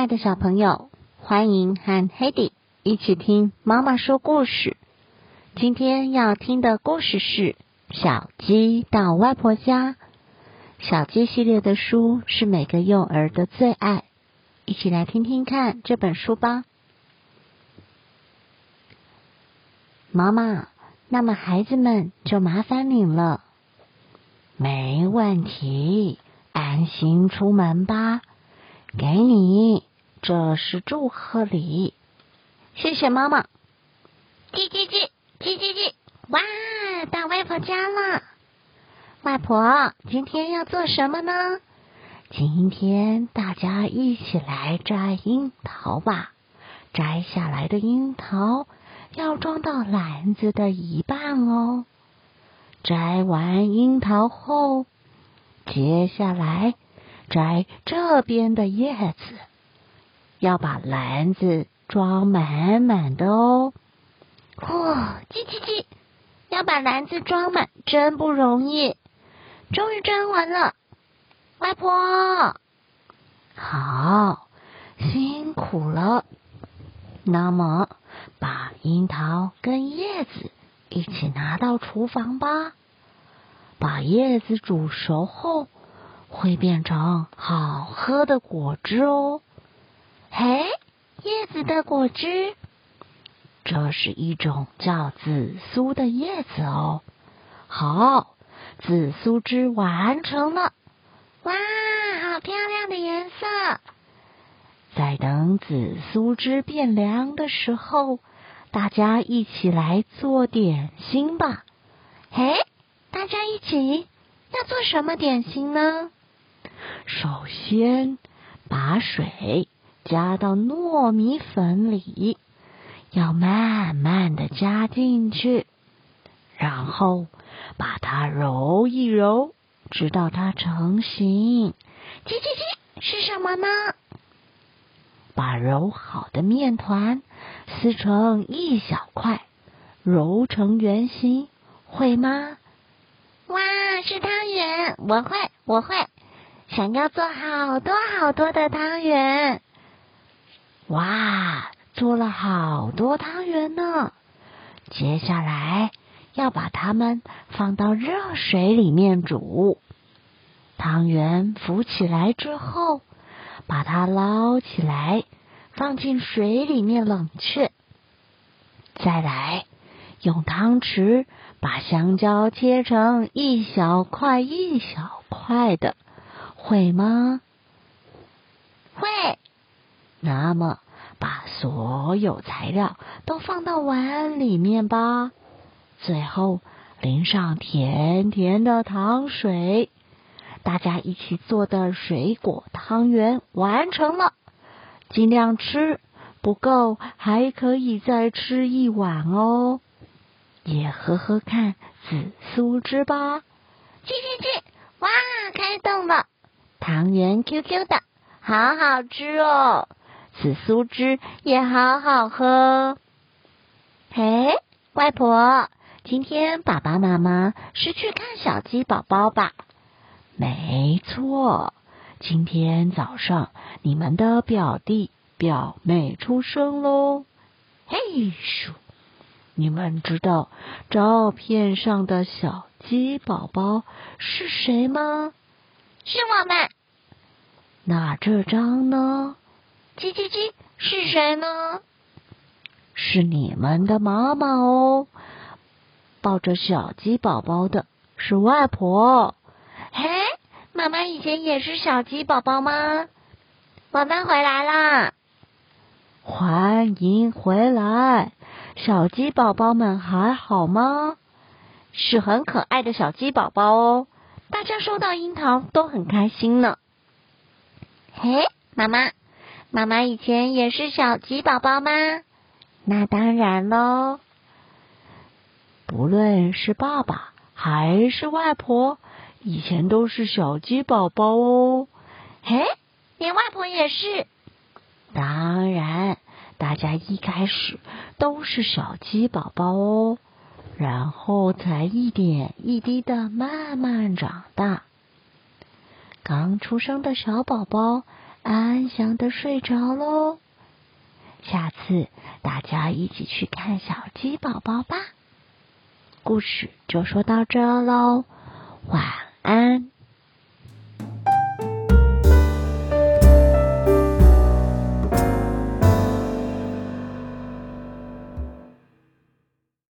亲爱的小朋友，欢迎和 Hedy 一起听妈妈说故事。今天要听的故事是《小鸡到外婆家》。小鸡系列的书是每个幼儿的最爱，一起来听听看这本书吧。妈妈，那么孩子们就麻烦你了。没问题，安心出门吧。给你，这是祝贺礼。谢谢妈妈。叽叽叽，叽叽叽，哇，到外婆家了。外婆，今天要做什么呢？今天大家一起来摘樱桃吧。摘下来的樱桃要装到篮子的一半哦。摘完樱桃后，接下来。摘这边的叶子，要把篮子装满满的哦。哇，叽叽叽，要把篮子装满真不容易。终于装完了，外婆，好，辛苦了。那么，把樱桃跟叶子一起拿到厨房吧。把叶子煮熟后。会变成好喝的果汁哦！嘿，叶子的果汁，这是一种叫紫苏的叶子哦。好，紫苏汁完成了。哇，好漂亮的颜色！在等紫苏汁变凉的时候，大家一起来做点心吧。嘿，大家一起要做什么点心呢？首先，把水加到糯米粉里，要慢慢的加进去，然后把它揉一揉，直到它成型。叽叽叽，是什么呢？把揉好的面团撕成一小块，揉成圆形，会吗？哇，是汤圆！我会，我会。想要做好多好多的汤圆，哇，做了好多汤圆呢！接下来要把它们放到热水里面煮。汤圆浮起来之后，把它捞起来，放进水里面冷却。再来，用汤匙把香蕉切成一小块一小块的。会吗？会。那么，把所有材料都放到碗里面吧。最后，淋上甜甜的糖水。大家一起做的水果汤圆完成了。尽量吃，不够还可以再吃一碗哦。也喝喝看紫苏汁吧。去去去！哇，开动了！汤圆 Q Q 的，好好吃哦！紫苏汁也好好喝。嘿，外婆，今天爸爸妈妈是去看小鸡宝宝吧？没错，今天早上你们的表弟表妹出生喽！嘿咻，你们知道照片上的小鸡宝宝是谁吗？是我们。那这张呢？叽叽叽，是谁呢？是你们的妈妈哦。抱着小鸡宝宝的是外婆。嘿，妈妈以前也是小鸡宝宝吗？我们回来啦！欢迎回来，小鸡宝宝们还好吗？是很可爱的小鸡宝宝哦。大家收到樱桃都很开心呢。嘿，妈妈，妈妈以前也是小鸡宝宝吗？那当然喽。不论是爸爸还是外婆，以前都是小鸡宝宝哦。嘿，连外婆也是。当然，大家一开始都是小鸡宝宝哦。然后才一点一滴的慢慢长大。刚出生的小宝宝安详的睡着喽。下次大家一起去看小鸡宝宝吧。故事就说到这喽，晚安。